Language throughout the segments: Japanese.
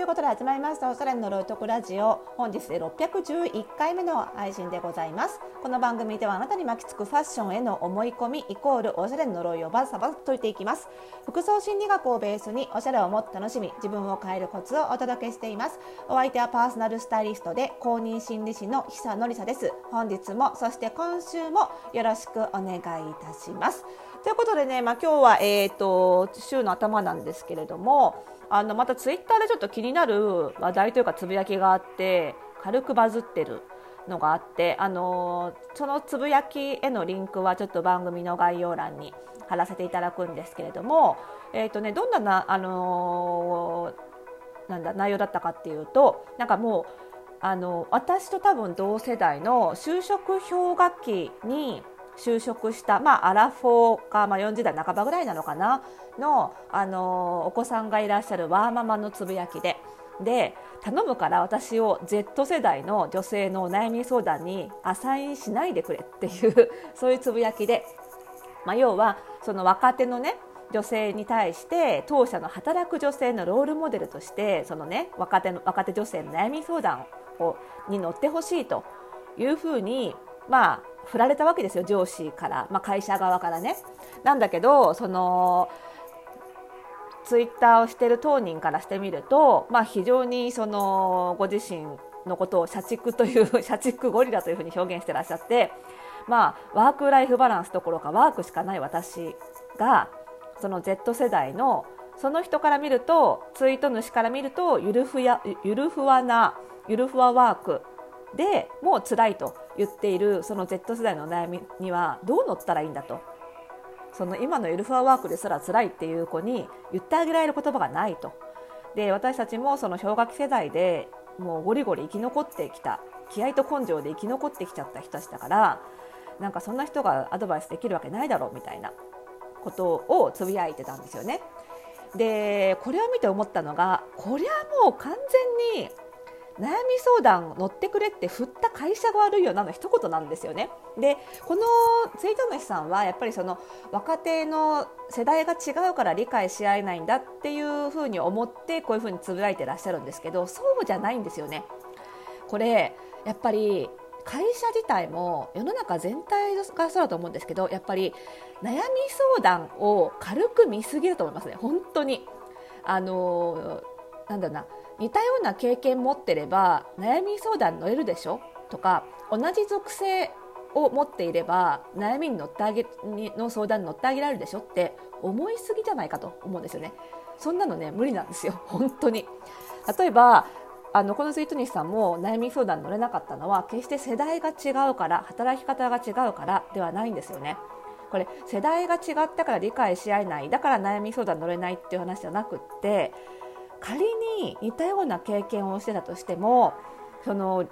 ということで始まりましたおしゃれの呪いとくラジオ。本日で611回目の配信でございます。この番組ではあなたに巻きつくファッションへの思い込みイコールおしゃれの呪いをバサバサ解いていきます。服装心理学をベースにおしゃれをもっと楽しみ自分を変えるコツをお届けしています。お相手はパーソナルスタイリストで公認心理師の久典沙です。本日もそして今週もよろしくお願いいたします。ということでね、まあ、今日は、えーと、週の頭なんですけれどもあのまたツイッターでちょっと気になる話題というかつぶやきがあって軽くバズってるのがあってあのそのつぶやきへのリンクはちょっと番組の概要欄に貼らせていただくんですけれども、えーとね、どんなな、あのなんだ内容だったかっていうとなんかもうあの私と多分同世代の就職氷河期に就職した、まあ、アラフォーか、まあ、40代半ばぐらいなのかな？の、あのお子さんがいらっしゃるワーママのつぶやきで。で頼むから私を Z 世代の女性のお悩み相談にアサインしないでくれっていうそういうつぶやきで、まあ、要はその若手のね女性に対して当社の働く女性のロールモデルとしてそのね若手の若手女性の悩み相談をに乗ってほしいというふうにまあ振られたわけですよ上司から、まあ、会社側からね。なんだけどそのツイッターをしている当人からしてみると、まあ、非常にそのご自身のことを社畜という 社畜ゴリラというふうに表現してらっしゃって、まあ、ワークライフバランスどころかワークしかない私がその Z 世代のその人から見るとツイート主から見るとゆるふやゆるふわなゆるふわワークでもう辛いと言っているその Z 世代の悩みにはどう乗ったらいいんだとその今のゆるふわワークですら辛いっていう子に言ってあげられる言葉がないとで私たちもその氷河期世代でもうゴリゴリ生き残ってきた気合と根性で生き残ってきちゃった人たちだからなんかそんな人がアドバイスできるわけないだろうみたいなことをつぶやいてたんですよね。でこれを見て思ったのがこりゃもう完全に悩み相談乗ってくれって振った会社が悪いよなの一言なんですよね。でこのツイート主さんはやっぱりその若手の世代が違うから理解し合えないんだっていうふうに思ってこういうふうにつぶやいてらっしゃるんですけどそうじゃないんですよね。これやっぱり会社自体も世の中全体がそうだと思うんですけどやっぱり悩み相談を軽く見すぎると思いますね本当にあのなんだろうな似たような経験持ってれば悩み相談乗れるでしょ？とか同じ属性を持っていれば悩みに乗ってあげの相談に乗ってあげられるでしょ？って思いすぎじゃないかと思うんですよね。そんなのね無理なんですよ 本当に。例えばあのこのツイート西さんも悩み相談に乗れなかったのは決して世代が違うから働き方が違うからではないんですよね。これ世代が違ったから理解し合えないだから悩み相談乗れないっていう話じゃなくって仮に似たような経験をしてたとしてもその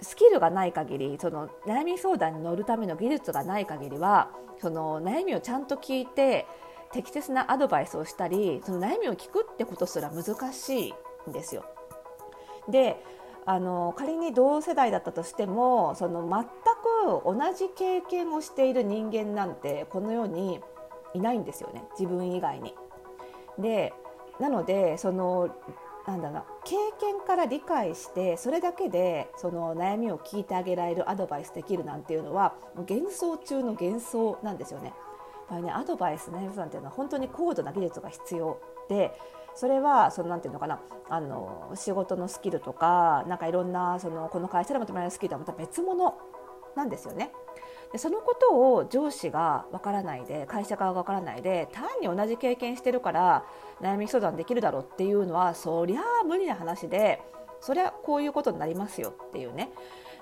スキルがない限りその悩み相談に乗るための技術がない限りはその悩みをちゃんと聞いて適切なアドバイスをしたりその悩みを聞くってことすら難しいんですよ。であの仮に同世代だったとしてもその全く同じ経験をしている人間なんてこの世にいないんですよね自分以外に。でなのでそのなんだろう経験から理解してそれだけでその悩みを聞いてあげられるアドバイスできるなんていうのは幻想中の幻想なんですよね。やっぱりねアドバイスねなんていうのは本当に高度な技術が必要でそれはそのなんていうのかなあの仕事のスキルとかなんかいろんなそのこの会社で求められるスキルとはまた別物なんですよね。でそのことを上司がわからないで会社側がわからないで単に同じ経験してるから悩み相談できるだろうっていうのはそりゃあ無理な話でそりゃこういうことになりますよっていうね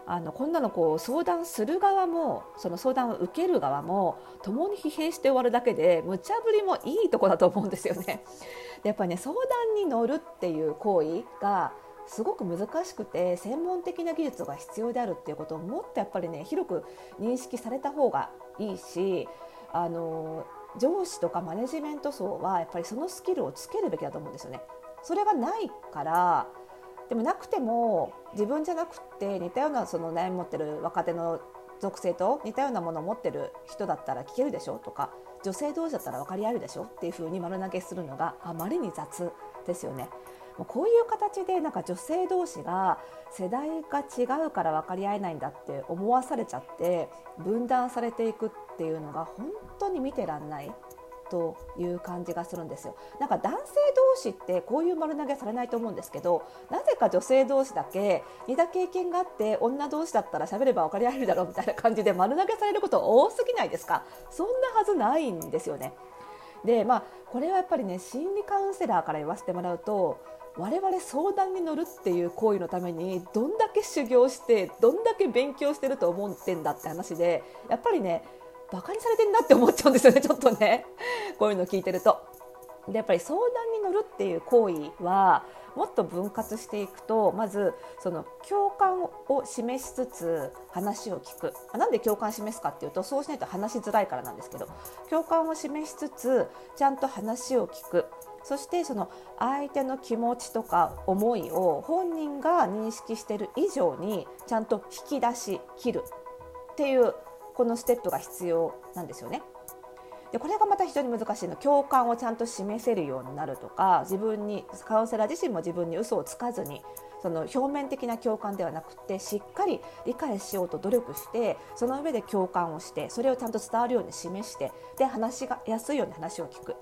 あのこんなのこう相談する側もその相談を受ける側も共に疲弊して終わるだけで無茶ぶりもいいとこだと思うんですよね。でやっぱりね相談に乗るっていう行為がすごく難しくて専門的な技術が必要であるっていうことをもっとやっぱりね広く認識された方がいいしあの上司とかマネジメント層はやっぱりそのスキルをつけるべきだと思うんですよね。それがないからでもなくても自分じゃなくて似たようなその悩み持ってる若手の属性と似たようなものを持ってる人だったら聞けるでしょとか女性同士だったら分かり合えるでしょっていうふうに丸投げするのがあまりに雑ですよね。こういう形でなんか女性同士が世代が違うから分かり合えないんだって思わされちゃって分断されていくっていうのが本当に見てらんないという感じがするんですよなんか男性同士ってこういう丸投げされないと思うんですけどなぜか女性同士だけ似た経験があって女同士だったら喋れば分かり合えるだろうみたいな感じで丸投げされること多すぎないですか？そんなはずないんですよね。でまあこれはやっぱりね心理カウンセラーから言わせてもらうと我々相談に乗るっていう行為のためにどんだけ修行してどんだけ勉強してると思ってんだって話でやっぱりねバカにされてんなって思っちゃうんですよねちょっとね。こういうの聞いてると。でやっぱり相談に乗るっていう行為はもっと分割していくとまずその共感を示しつつ話を聞く。なんで共感を示すかっていうとそうしないと話しづらいからなんですけど共感を示しつつちゃんと話を聞く。そしてその相手の気持ちとか思いを本人が認識している以上にちゃんと引き出し切るっていうこのステップが必要なんですよね。でこれがまた非常に難しいの共感をちゃんと示せるようになるとか自分にカウンセラー自身も自分に嘘をつかずにその表面的な共感ではなくてしっかり理解しようと努力してその上で共感をしてそれをちゃんと伝わるように示してで話がやすいように話を聞く。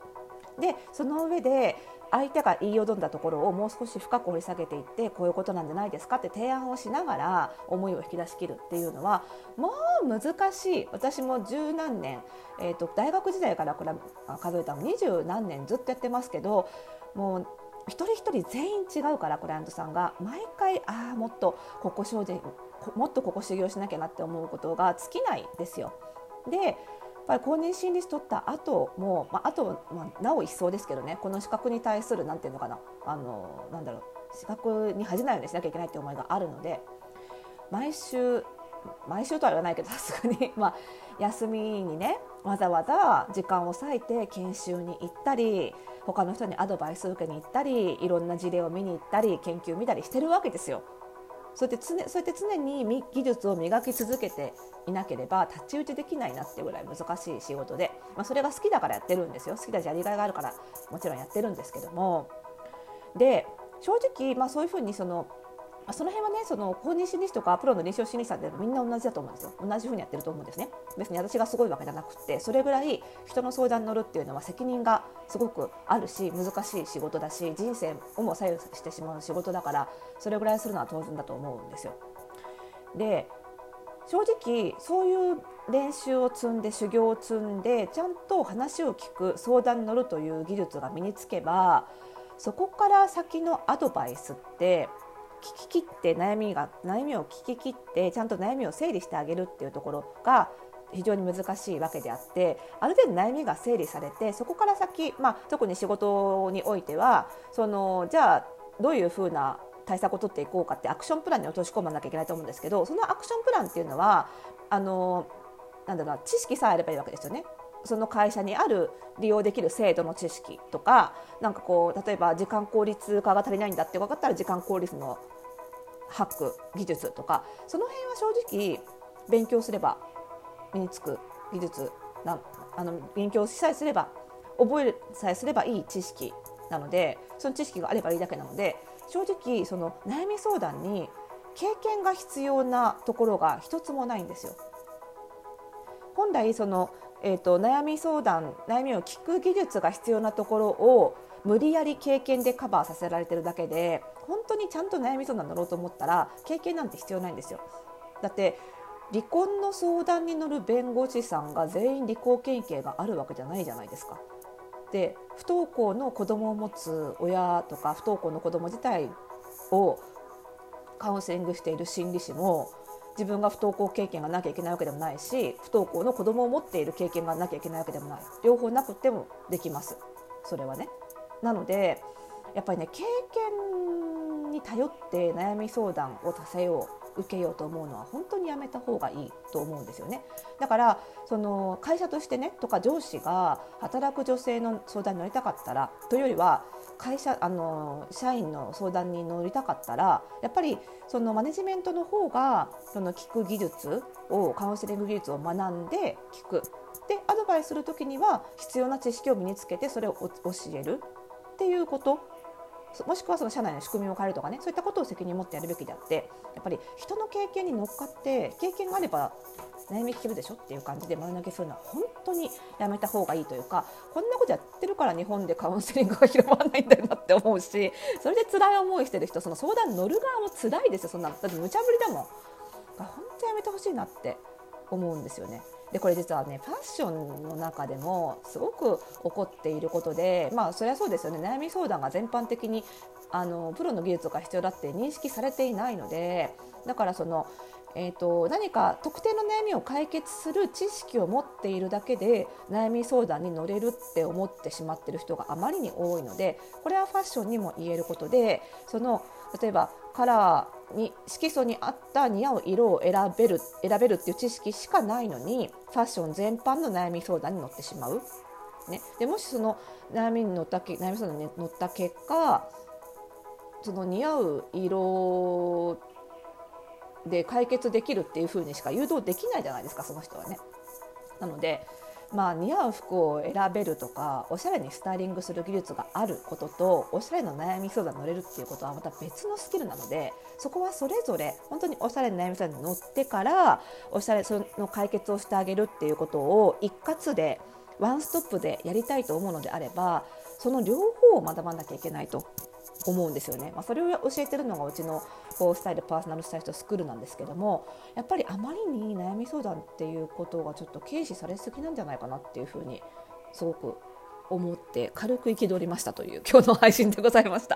でその上で相手が言いよどんだところをもう少し深く掘り下げていってこういうことなんじゃないですかって提案をしながら思いを引き出し切るっていうのはもう難しい私も十何年、えーと、大学時代から数えたら二十何年ずっとやってますけどもう一人一人全員違うからクライアントさんが毎回ああもっとここ精進もっとここ修行しなきゃなって思うことが尽きないですよ。でっぱり公認心理師取った後も、まあ、あと、まあ、なお一層ですけどねこの資格に対するなんていうのかなあのなんだろう資格に恥じないようにしなきゃいけないって思いがあるので毎週毎週とは言わないけど さすがに、まあ、休みにねわざわざ時間を割いて研修に行ったり他の人にアドバイス受けに行ったりいろんな事例を見に行ったり研究見たりしてるわけですよ。そうやって常そうやって常に技術を磨き続けていなければ太刀打ちできないなってぐらい難しい仕事で、まあ、それが好きだからやってるんですよ。好きだしやりがいがあるからもちろんやってるんですけども。で正直、まあ、そういうふうにそのまあ、その辺はねその公認心理師とかプロの臨床心理師さんってみんな同じだと思うんですよ。同じふうにやってると思うんですね。別に私がすごいわけじゃなくてそれぐらい人の相談に乗るっていうのは責任がすごくあるし難しい仕事だし人生をも左右してしまう仕事だからそれぐらいするのは当然だと思うんですよ。で正直そういう練習を積んで修行を積んでちゃんと話を聞く相談に乗るという技術が身につけばそこから先のアドバイスって聞き切って悩みが悩みを聞き切ってちゃんと悩みを整理してあげるっていうところが非常に難しいわけであってある程度悩みが整理されてそこから先、まあ、特に仕事においてはそのじゃあどういうふうな対策を取っていこうかってアクションプランに落とし込まなきゃいけないと思うんですけどそのアクションプランっていうのはあのなんだろう知識さえあればいいわけですよね。その会社にある利用できる制度の知識とかなんかこう例えば時間効率化が足りないんだって分かったら時間効率のハック技術とかその辺は正直勉強すれば身につく技術なあの勉強さえすれば覚えさえすればいい知識なのでその知識があればいいだけなので正直その悩み相談に経験が必要なところが一つもないんですよ。本来そのえーと、悩み相談悩みを聞く技術が必要なところを無理やり経験でカバーさせられてるだけで本当にちゃんと悩み相談乗ろうと思ったら経験なんて必要ないんですよ。だって離婚の相談に乗る弁護士さんが全員離婚経験があるわけじゃないじゃないですか。で不登校の子供を持つ親とか不登校の子供自体をカウンセリングしている心理師も自分が不登校経験がなきゃいけないわけでもないし不登校の子供を持っている経験がなきゃいけないわけでもない両方なくてもできますそれはね。なのでやっぱりね経験に頼って悩み相談をさせよう受けようと思うのは本当にやめた方がいいと思うんですよね。だからその会社としてねとか上司が働く女性の相談に乗りたかったらというよりは会社あの社員の相談に乗りたかったらやっぱりそのマネジメントの方がその聞く技術をカウンセリング技術を学んで聞くでアドバイスする時には必要な知識を身につけてそれを教えるっていうこともしくはその社内の仕組みを変えるとかねそういったことを責任を持ってやるべきであってやっぱり人の経験に乗っかって経験があれば悩み聞けるでしょっていう感じで丸投げするのは本当にやめた方がいいというかこんなことやってるから日本でカウンセリングが広まらないんだよなって思うしそれで辛い思いしてる人その相談乗る側も辛いですよそんなだって無茶ぶりだもん本当やめてほしいなって思うんですよね。でこれ実はねファッションの中でもすごく起こっていることでまあそりゃそうですよね。悩み相談が全般的にあのプロの技術が必要だって認識されていないのでだからそのえーと、何か特定の悩みを解決する知識を持っているだけで悩み相談に乗れるって思ってしまっている人があまりに多いのでこれはファッションにも言えることでその例えばカラーに色素に合った似合う色を選べる選べるっていう知識しかないのにファッション全般の悩み相談に乗ってしまう。ね、でもしその悩みに乗った悩み相談に乗った結果その似合う色で解決できるっていう風にしか誘導できないじゃないですかその人はね。なのでまあ、似合う服を選べるとかおしゃれにスタイリングする技術があることとおしゃれの悩み相談に乗れるっていうことはまた別のスキルなのでそこはそれぞれ本当におしゃれの悩み相談に乗ってからおしゃれその解決をしてあげるっていうことを一括でワンストップでやりたいと思うのであればその両方を学ばなきゃいけないと。思うんですよね。まあ、それを教えてるのがうちのこうスタイルパーソナルスタイリストスクールなんですけどもやっぱりあまりに悩み相談っていうことがちょっと軽視されすぎなんじゃないかなっていうふうにすごく思って軽く憤りましたという今日の配信でございました。